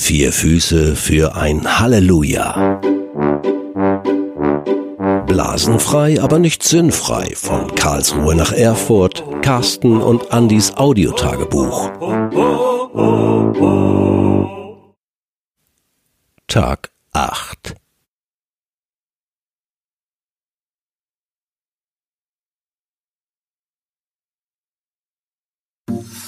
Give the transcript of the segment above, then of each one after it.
Vier Füße für ein Halleluja. Blasenfrei, aber nicht sinnfrei. Von Karlsruhe nach Erfurt, Carsten und Andys Audiotagebuch. Tag 8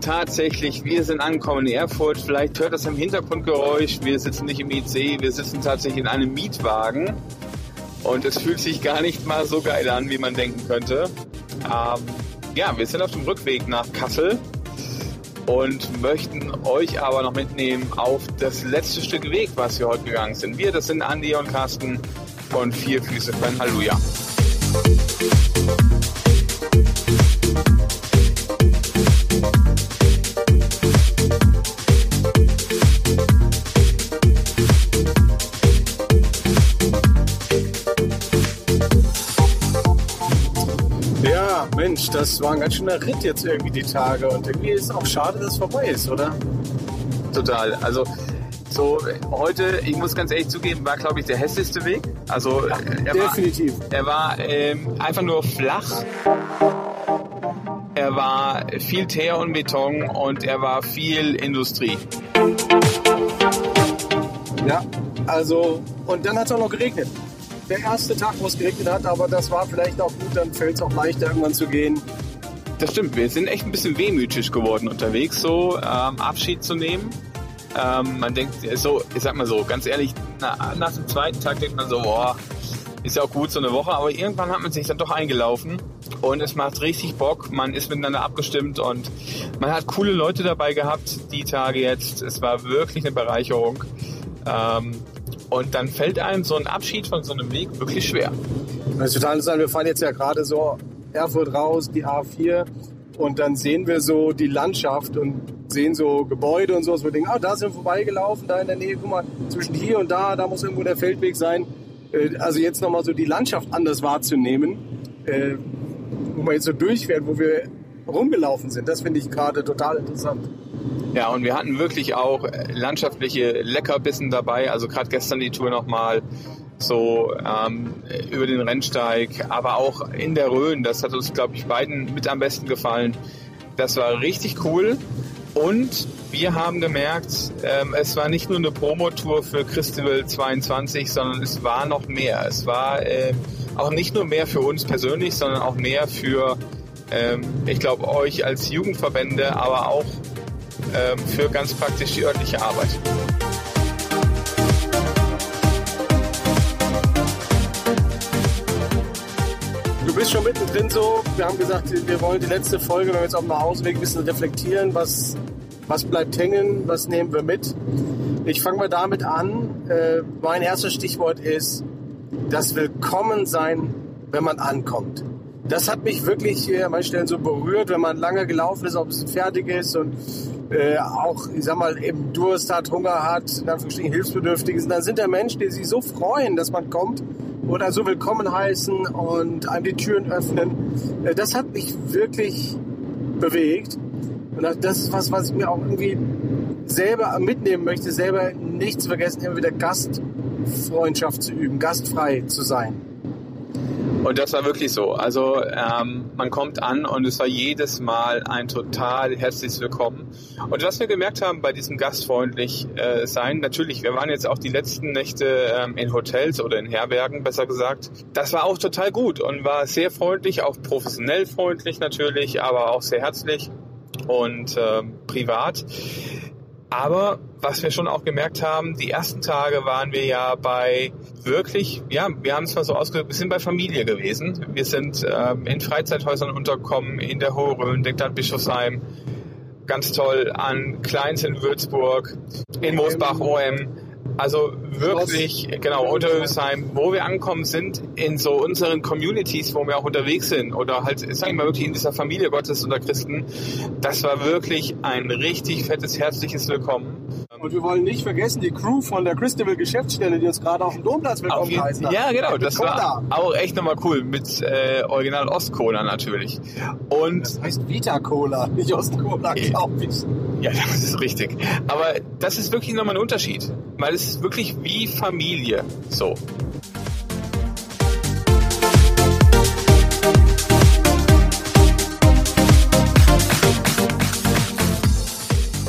tatsächlich, wir sind angekommen in Erfurt. Vielleicht hört das im Hintergrundgeräusch. Wir sitzen nicht im IC, wir sitzen tatsächlich in einem Mietwagen. Und es fühlt sich gar nicht mal so geil an, wie man denken könnte. Ähm, ja, wir sind auf dem Rückweg nach Kassel und möchten euch aber noch mitnehmen auf das letzte Stück Weg, was wir heute gegangen sind. Wir, das sind Andi und Carsten von Vier Füße für ein Halleluja. Das war ein ganz schöner Ritt jetzt irgendwie die Tage und irgendwie ist es auch schade, dass es vorbei ist, oder? Total. Also so heute, ich muss ganz ehrlich zugeben, war glaube ich der hässlichste Weg. Also ja, er definitiv. War, er war ähm, einfach nur flach. Er war viel Teer und Beton und er war viel Industrie. Ja, also und dann hat es auch noch geregnet der erste Tag, wo es geregnet hat, aber das war vielleicht auch gut, dann fällt es auch leichter, irgendwann zu gehen. Das stimmt, wir sind echt ein bisschen wehmütig geworden unterwegs, so ähm, Abschied zu nehmen. Ähm, man denkt, so, ich sag mal so, ganz ehrlich, na, nach dem zweiten Tag denkt man so, boah, ist ja auch gut so eine Woche, aber irgendwann hat man sich dann doch eingelaufen und es macht richtig Bock. Man ist miteinander abgestimmt und man hat coole Leute dabei gehabt, die Tage jetzt. Es war wirklich eine Bereicherung. Ähm, und dann fällt einem so ein Abschied von so einem Weg wirklich schwer. Das ist total interessant. Wir fahren jetzt ja gerade so Erfurt raus, die A4. Und dann sehen wir so die Landschaft und sehen so Gebäude und so. Wir denken, ah, da sind wir vorbeigelaufen, da in der Nähe, guck mal, zwischen hier und da, da muss irgendwo der Feldweg sein. Äh, also jetzt nochmal so die Landschaft anders wahrzunehmen, äh, wo man jetzt so durchfährt, wo wir rumgelaufen sind. Das finde ich gerade total interessant. Ja, und wir hatten wirklich auch landschaftliche Leckerbissen dabei. Also gerade gestern die Tour nochmal so ähm, über den Rennsteig, aber auch in der Rhön. Das hat uns, glaube ich, beiden mit am besten gefallen. Das war richtig cool. Und wir haben gemerkt, ähm, es war nicht nur eine Promotour für Christival 22, sondern es war noch mehr. Es war äh, auch nicht nur mehr für uns persönlich, sondern auch mehr für, ähm, ich glaube, euch als Jugendverbände, aber auch für ganz praktisch die örtliche Arbeit. Du bist schon mittendrin so. Wir haben gesagt, wir wollen die letzte Folge, wenn wir jetzt auf dem Hausweg ein bisschen reflektieren, was, was bleibt hängen, was nehmen wir mit. Ich fange mal damit an. Äh, mein erstes Stichwort ist das Willkommensein, wenn man ankommt. Das hat mich wirklich an manchen Stellen so berührt, wenn man lange gelaufen ist, ob es fertig ist und äh, auch, ich sag mal, eben Durst hat, Hunger hat, in Anführungsstrichen hilfsbedürftig sind, dann sind da Menschen, die sich so freuen, dass man kommt oder so willkommen heißen und einem die Türen öffnen. Äh, das hat mich wirklich bewegt. Und das ist was, was ich mir auch irgendwie selber mitnehmen möchte, selber nicht zu vergessen, immer wieder Gastfreundschaft zu üben, gastfrei zu sein. Und das war wirklich so. Also ähm, man kommt an und es war jedes Mal ein total herzliches Willkommen. Und was wir gemerkt haben bei diesem gastfreundlich äh, sein, natürlich, wir waren jetzt auch die letzten Nächte ähm, in Hotels oder in Herbergen, besser gesagt. Das war auch total gut und war sehr freundlich, auch professionell freundlich natürlich, aber auch sehr herzlich und ähm, privat. Aber was wir schon auch gemerkt haben, die ersten Tage waren wir ja bei wirklich, ja, wir haben es mal so ausgedrückt, wir sind bei Familie gewesen. Wir sind ähm, in Freizeithäusern unterkommen, in der Hohe Rhön, Deckland Bischofsheim, ganz toll, an Kleins in Würzburg, in Moosbach-OM. Also wirklich, genau, Unterhösheim, wo wir ankommen sind, in so unseren Communities, wo wir auch unterwegs sind oder halt, sagen wir mal wirklich in dieser Familie Gottes unter Christen, das war wirklich ein richtig fettes, herzliches Willkommen. Und wir wollen nicht vergessen, die Crew von der Christabel Geschäftsstelle, die uns gerade auf dem Domplatz willkommen jeden, heißen. Ja, genau, das war auch echt nochmal cool mit äh, Original Ostcola natürlich. Und das heißt Vita Cola, nicht Ostcola, glaube ich. Ja, das ist richtig. Aber das ist wirklich nochmal ein Unterschied, weil es ist wirklich wie Familie so.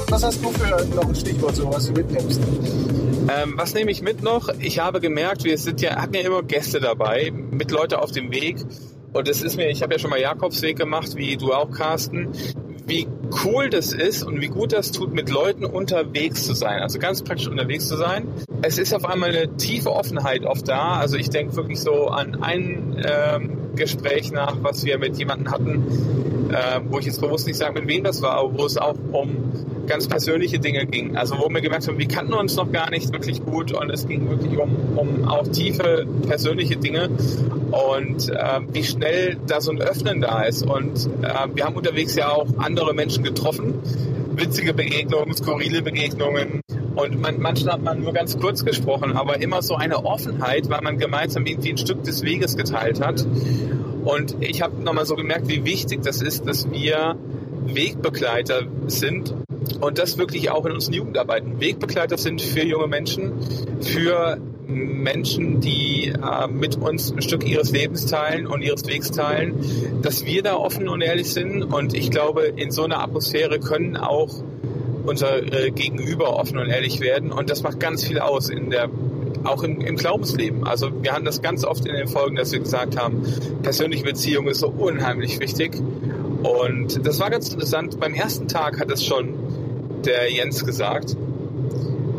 Was hast du für noch ein Stichwort, so was du mitnimmst? Ähm, was nehme ich mit noch? Ich habe gemerkt, wir sind ja, hatten ja immer Gäste dabei, mit Leute auf dem Weg. Und es ist mir, ich habe ja schon mal Jakobsweg gemacht, wie du auch, Carsten. Wie cool das ist und wie gut das tut, mit Leuten unterwegs zu sein. Also ganz praktisch unterwegs zu sein. Es ist auf einmal eine tiefe Offenheit oft da. Also ich denke wirklich so an ein ähm, Gespräch nach, was wir mit jemandem hatten, äh, wo ich jetzt bewusst nicht sagen, mit wem das war, aber wo es auch um ganz persönliche Dinge ging. Also wo wir gemerkt haben, wir kannten uns noch gar nicht wirklich gut und es ging wirklich um, um auch tiefe persönliche Dinge und äh, wie schnell da so ein Öffnen da ist. Und äh, wir haben unterwegs ja auch andere Menschen getroffen, witzige Begegnungen, skurrile Begegnungen. Und man, manchmal hat man nur ganz kurz gesprochen, aber immer so eine Offenheit, weil man gemeinsam irgendwie ein Stück des Weges geteilt hat. Und ich habe nochmal so gemerkt, wie wichtig das ist, dass wir Wegbegleiter sind und das wirklich auch in unseren Jugendarbeiten Wegbegleiter sind für junge Menschen, für Menschen, die äh, mit uns ein Stück ihres Lebens teilen und ihres Wegs teilen, dass wir da offen und ehrlich sind. Und ich glaube, in so einer Atmosphäre können auch unser äh, Gegenüber offen und ehrlich werden. Und das macht ganz viel aus in der auch im, im Glaubensleben. Also wir hatten das ganz oft in den Folgen, dass wir gesagt haben, persönliche Beziehung ist so unheimlich wichtig. Und das war ganz interessant. Beim ersten Tag hat es schon der Jens gesagt,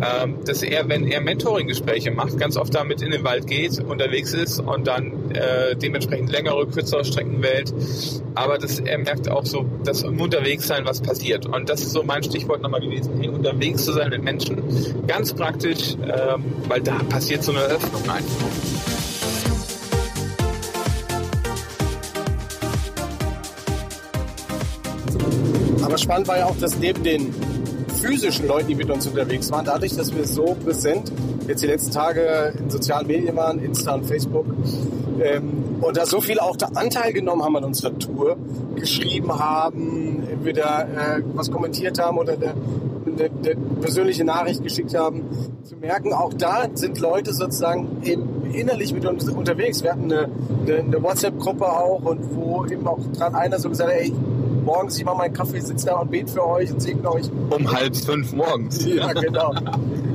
ähm, dass er, wenn er Mentoring-Gespräche macht, ganz oft damit in den Wald geht, unterwegs ist und dann äh, dementsprechend längere, kürzere Strecken wählt. Aber dass er merkt auch so, dass im Unterwegssein was passiert. Und das ist so mein Stichwort nochmal gewesen, hey, unterwegs zu sein mit Menschen. Ganz praktisch, ähm, weil da passiert so eine Öffnung einfach. Aber spannend war ja auch, dass neben den physischen Leuten, die mit uns unterwegs waren, dadurch, dass wir so präsent jetzt die letzten Tage in sozialen Medien waren, Insta und Facebook, ähm, und da so viele auch da Anteil genommen haben an unserer Tour, geschrieben haben, entweder äh, was kommentiert haben oder eine, eine, eine persönliche Nachricht geschickt haben, zu merken, auch da sind Leute sozusagen eben innerlich mit uns unterwegs. Wir hatten eine, eine, eine WhatsApp-Gruppe auch und wo eben auch gerade einer so gesagt hat, ey, morgens, ich mache meinen Kaffee, sitze da und bete für euch und segne euch. Um halb fünf morgens. Ja, genau.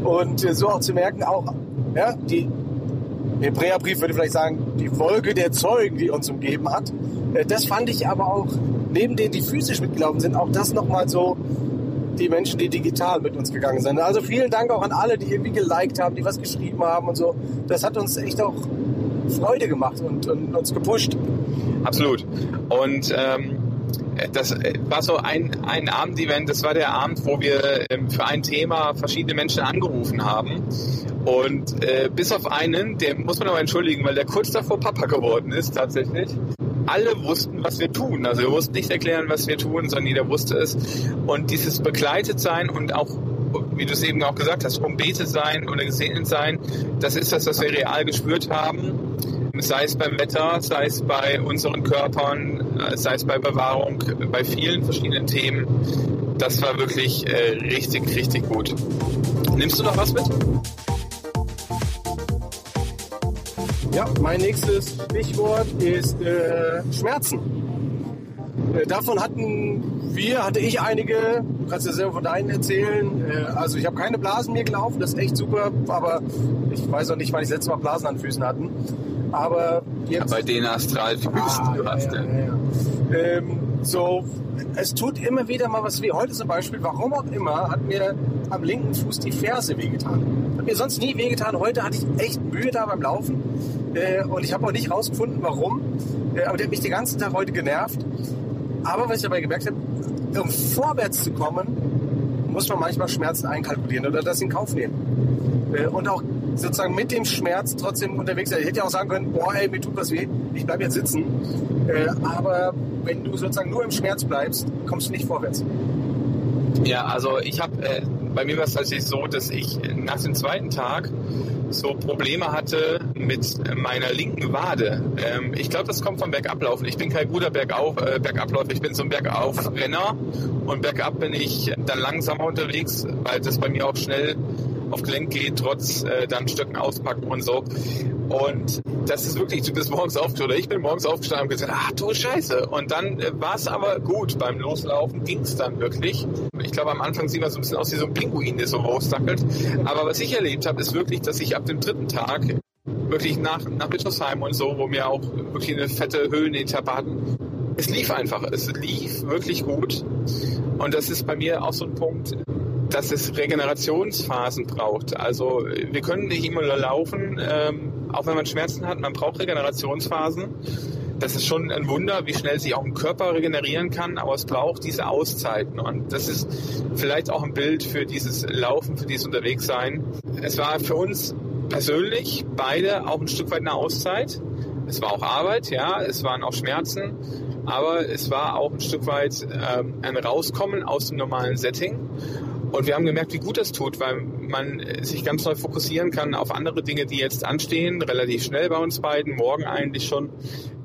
Und äh, so auch zu merken, auch ja, die Hebräerbrief würde vielleicht sagen, die Wolke der Zeugen, die uns umgeben hat. Äh, das fand ich aber auch, neben denen, die physisch mitgelaufen sind, auch das nochmal so die Menschen, die digital mit uns gegangen sind. Also vielen Dank auch an alle, die irgendwie geliked haben, die was geschrieben haben und so. Das hat uns echt auch Freude gemacht und, und uns gepusht. Absolut. Und ähm, das war so ein, ein Abendevent, das war der Abend, wo wir ähm, für ein Thema verschiedene Menschen angerufen haben. Und äh, bis auf einen, der muss man aber entschuldigen, weil der kurz davor Papa geworden ist tatsächlich. Alle wussten, was wir tun. Also wir mussten nicht erklären, was wir tun, sondern jeder wusste es. Und dieses begleitet sein und auch wie du es eben auch gesagt hast, umbetet sein oder gesegnet sein, das ist das, was wir real gespürt haben sei es beim Wetter, sei es bei unseren Körpern, äh, sei es bei Bewahrung, bei vielen verschiedenen Themen. Das war wirklich äh, richtig, richtig gut. Nimmst du noch was mit? Ja, mein nächstes Stichwort ist äh, Schmerzen. Äh, davon hatten wir, hatte ich einige, du kannst ja selber von deinen erzählen. Äh, also ich habe keine Blasen mir gelaufen, das ist echt super, aber ich weiß auch nicht, wann ich das letzte Mal Blasen an Füßen hatten. Aber jetzt. Bei den Astralfüßen, ah, du hast ja. ja, ja. Ähm, so, es tut immer wieder mal was weh. Heute zum Beispiel, warum auch immer, hat mir am linken Fuß die Ferse wehgetan. Hat mir sonst nie wehgetan. Heute hatte ich echt Mühe da beim Laufen. Äh, und ich habe auch nicht rausgefunden, warum. Äh, aber der hat mich den ganzen Tag heute genervt. Aber was ich dabei gemerkt habe, um vorwärts zu kommen, muss man manchmal Schmerzen einkalkulieren oder das in Kauf nehmen. Äh, und auch sozusagen mit dem Schmerz trotzdem unterwegs sein. Ich hätte ja auch sagen können, boah, ey, mir tut was weh, ich bleibe jetzt sitzen. Äh, aber wenn du sozusagen nur im Schmerz bleibst, kommst du nicht vorwärts. Ja, also ich habe, äh, bei mir war es tatsächlich so, dass ich nach dem zweiten Tag so Probleme hatte mit meiner linken Wade. Ähm, ich glaube, das kommt vom Bergablaufen. Ich bin kein guter Bergauf, äh, Bergabläufer, ich bin so ein Bergaufrenner und bergab bin ich dann langsamer unterwegs, weil das bei mir auch schnell auf Gelenk geht, trotz äh, dann Stöcken auspacken und so. Und das ist wirklich, du bist morgens aufgestanden, oder ich bin morgens aufgestanden und gesagt, ach du Scheiße. Und dann äh, war es aber gut. Beim Loslaufen ging es dann wirklich. Ich glaube, am Anfang sieht man so ein bisschen aus wie so ein Pinguin, der so rausdackelt. Aber was ich erlebt habe, ist wirklich, dass ich ab dem dritten Tag wirklich nach, nach Bischofsheim und so, wo wir auch wirklich eine fette Höhenetappe hatten, es lief einfach. Es lief wirklich gut. Und das ist bei mir auch so ein Punkt, dass es Regenerationsphasen braucht. Also wir können nicht immer laufen, ähm, auch wenn man Schmerzen hat, man braucht Regenerationsphasen. Das ist schon ein Wunder, wie schnell sich auch ein Körper regenerieren kann, aber es braucht diese Auszeiten. Und das ist vielleicht auch ein Bild für dieses Laufen, für dieses Unterwegssein. Es war für uns persönlich beide auch ein Stück weit eine Auszeit. Es war auch Arbeit, ja, es waren auch Schmerzen, aber es war auch ein Stück weit ähm, ein Rauskommen aus dem normalen Setting. Und wir haben gemerkt, wie gut das tut, weil man sich ganz neu fokussieren kann auf andere Dinge, die jetzt anstehen, relativ schnell bei uns beiden. Morgen eigentlich schon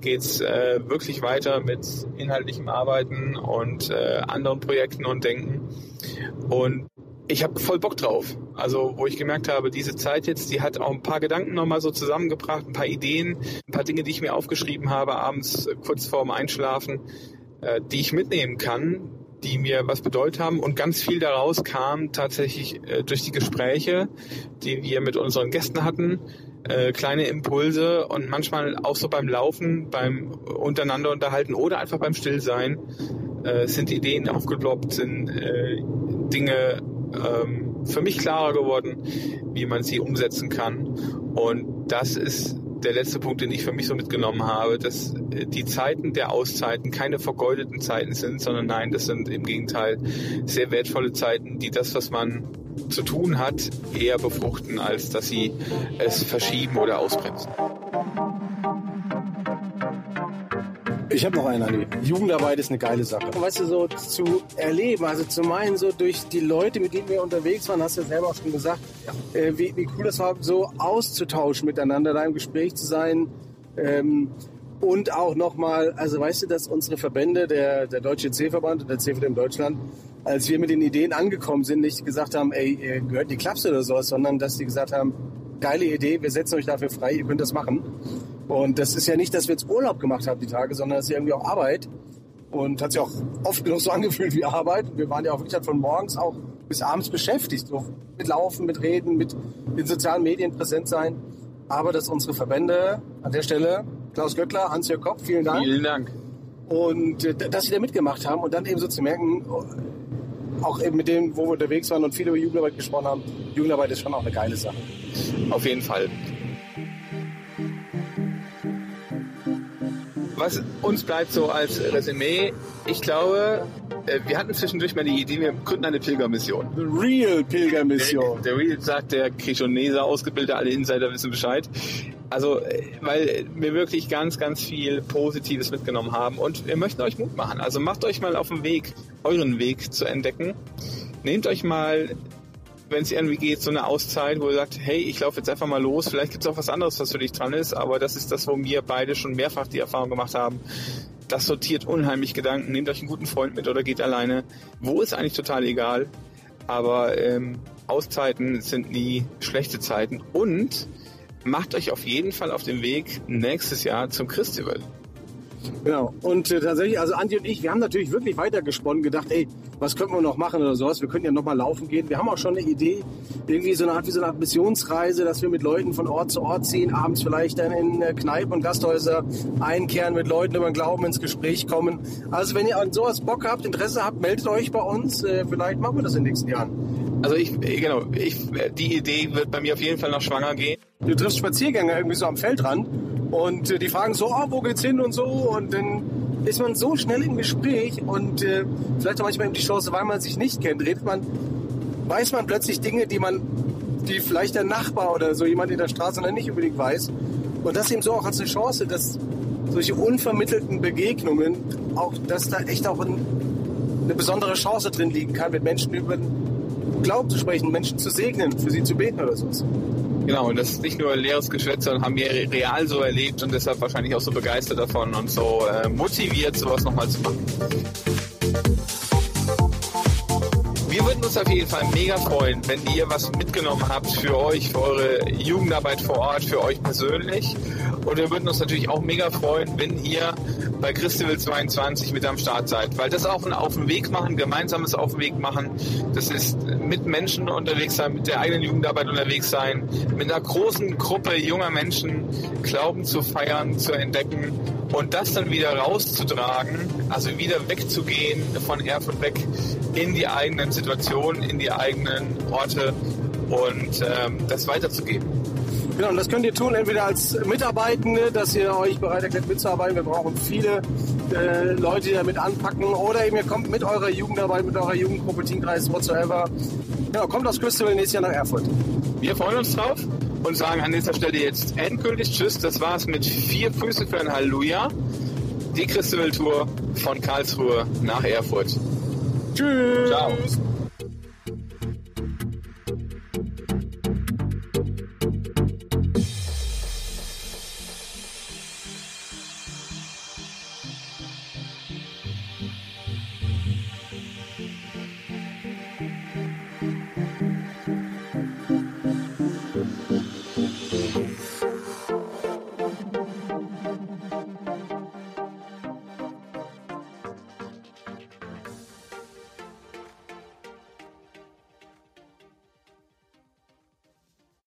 geht's äh, wirklich weiter mit inhaltlichem Arbeiten und äh, anderen Projekten und Denken. Und ich habe voll Bock drauf. Also wo ich gemerkt habe, diese Zeit jetzt, die hat auch ein paar Gedanken nochmal so zusammengebracht, ein paar Ideen, ein paar Dinge, die ich mir aufgeschrieben habe, abends kurz vorm Einschlafen, äh, die ich mitnehmen kann, die mir was bedeutet haben. Und ganz viel daraus kam tatsächlich äh, durch die Gespräche, die wir mit unseren Gästen hatten, äh, kleine Impulse und manchmal auch so beim Laufen, beim untereinander unterhalten oder einfach beim Stillsein äh, sind Ideen aufgeploppt, sind äh, Dinge ähm, für mich klarer geworden, wie man sie umsetzen kann. Und das ist der letzte Punkt, den ich für mich so mitgenommen habe, dass äh, die Zeiten der Auszeiten keine vergeudeten Zeiten sind, sondern nein, das sind im Gegenteil sehr wertvolle Zeiten, die das, was man zu tun hat, eher befruchten, als dass sie es verschieben oder ausbremsen. Ich habe noch einen, Andi. Jugendarbeit ist eine geile Sache. Weißt du, so zu erleben, also zu meinen, so durch die Leute, mit denen wir unterwegs waren, hast du ja selber auch schon gesagt, äh, wie, wie cool das war, so auszutauschen miteinander, da im Gespräch zu sein. Ähm, und auch nochmal, also weißt du, dass unsere Verbände, der, der Deutsche C-Verband und der CVDM Deutschland, als wir mit den Ideen angekommen sind, nicht gesagt haben, ey, gehört die Klapse oder sowas, sondern dass die gesagt haben, geile Idee, wir setzen euch dafür frei, ihr könnt das machen. Und das ist ja nicht, dass wir jetzt Urlaub gemacht haben die Tage, sondern das ist ja irgendwie auch Arbeit. Und hat sich auch oft genug so angefühlt wie Arbeit. Wir waren ja auch wirklich von morgens auch bis abends beschäftigt. So mit Laufen, mit Reden, mit den sozialen Medien präsent sein. Aber dass unsere Verbände an der Stelle, Klaus Göttler, Hans-Jörg Kopp, vielen Dank. Vielen Dank. Und äh, dass sie da mitgemacht haben und dann eben so zu merken, auch eben mit denen, wo wir unterwegs waren und viel über Jugendarbeit gesprochen haben, Jugendarbeit ist schon auch eine geile Sache. Auf jeden Fall. Was uns bleibt so als Resümee, ich glaube, äh, wir hatten zwischendurch mal die Idee, wir gründen eine Pilgermission. The real Pilgermission. Der, der Real sagt, der Krishonesa ausgebildet, alle Insider wissen Bescheid. Also, äh, weil wir wirklich ganz, ganz viel Positives mitgenommen haben und wir möchten euch Mut machen. Also macht euch mal auf den Weg, euren Weg zu entdecken. Nehmt euch mal wenn es irgendwie geht, so eine Auszeit, wo ihr sagt, hey, ich laufe jetzt einfach mal los, vielleicht gibt es auch was anderes, was für dich dran ist, aber das ist das, wo wir beide schon mehrfach die Erfahrung gemacht haben. Das sortiert unheimlich Gedanken, nehmt euch einen guten Freund mit oder geht alleine. Wo ist eigentlich total egal, aber ähm, Auszeiten sind nie schlechte Zeiten und macht euch auf jeden Fall auf den Weg nächstes Jahr zum Christival. Genau. Und äh, tatsächlich, also Andi und ich, wir haben natürlich wirklich weitergesponnen, gedacht, ey, was könnten wir noch machen oder sowas. Wir könnten ja noch mal laufen gehen. Wir haben auch schon eine Idee, irgendwie so eine Art wie so eine Art Missionsreise, dass wir mit Leuten von Ort zu Ort ziehen, abends vielleicht dann in äh, Kneipen und Gasthäuser einkehren, mit Leuten über den Glauben ins Gespräch kommen. Also wenn ihr an sowas Bock habt, Interesse habt, meldet euch bei uns. Äh, vielleicht machen wir das in den nächsten Jahren. Also ich, genau, ich, die Idee wird bei mir auf jeden Fall noch schwanger gehen. Du triffst Spaziergänger irgendwie so am Feldrand und äh, die fragen so, oh, wo geht's hin und so und dann ist man so schnell im Gespräch und äh, vielleicht auch manchmal eben die Chance, weil man sich nicht kennt, redet man, weiß man plötzlich Dinge, die man, die vielleicht der Nachbar oder so jemand in der Straße noch nicht unbedingt weiß. Und das eben so auch als eine Chance, dass solche unvermittelten Begegnungen auch, dass da echt auch ein, eine besondere Chance drin liegen kann, mit Menschen über den Glauben zu sprechen, Menschen zu segnen, für sie zu beten oder sowas. Genau, und das ist nicht nur leeres Geschwätz, sondern haben wir real so erlebt und deshalb wahrscheinlich auch so begeistert davon und so äh, motiviert, sowas nochmal zu machen. Wir würden uns auf jeden Fall mega freuen, wenn ihr was mitgenommen habt für euch, für eure Jugendarbeit vor Ort, für euch persönlich. Und wir würden uns natürlich auch mega freuen, wenn ihr bei Christival 22 mit am Start seid, weil das auch ein Auf den Weg machen, gemeinsames Auf den Weg machen. Das ist mit Menschen unterwegs sein, mit der eigenen Jugendarbeit unterwegs sein, mit einer großen Gruppe junger Menschen Glauben zu feiern, zu entdecken und das dann wieder rauszutragen, also wieder wegzugehen von Erfurt weg in die eigenen Situationen, in die eigenen Orte und ähm, das weiterzugeben. Genau, und das könnt ihr tun, entweder als Mitarbeitende, dass ihr euch bereit erklärt mitzuarbeiten. Wir brauchen viele äh, Leute, die damit anpacken. Oder eben ihr kommt mit eurer Jugendarbeit, mit eurer Jugendgruppe, Teamkreis, whatsoever. Ja, kommt aus Crystal nächstes Jahr nach Erfurt. Wir freuen uns drauf und sagen an dieser Stelle jetzt endgültig Tschüss. Das war's mit vier Füße für ein Halleluja. Die Christabel Tour von Karlsruhe nach Erfurt. Tschüss. Ciao.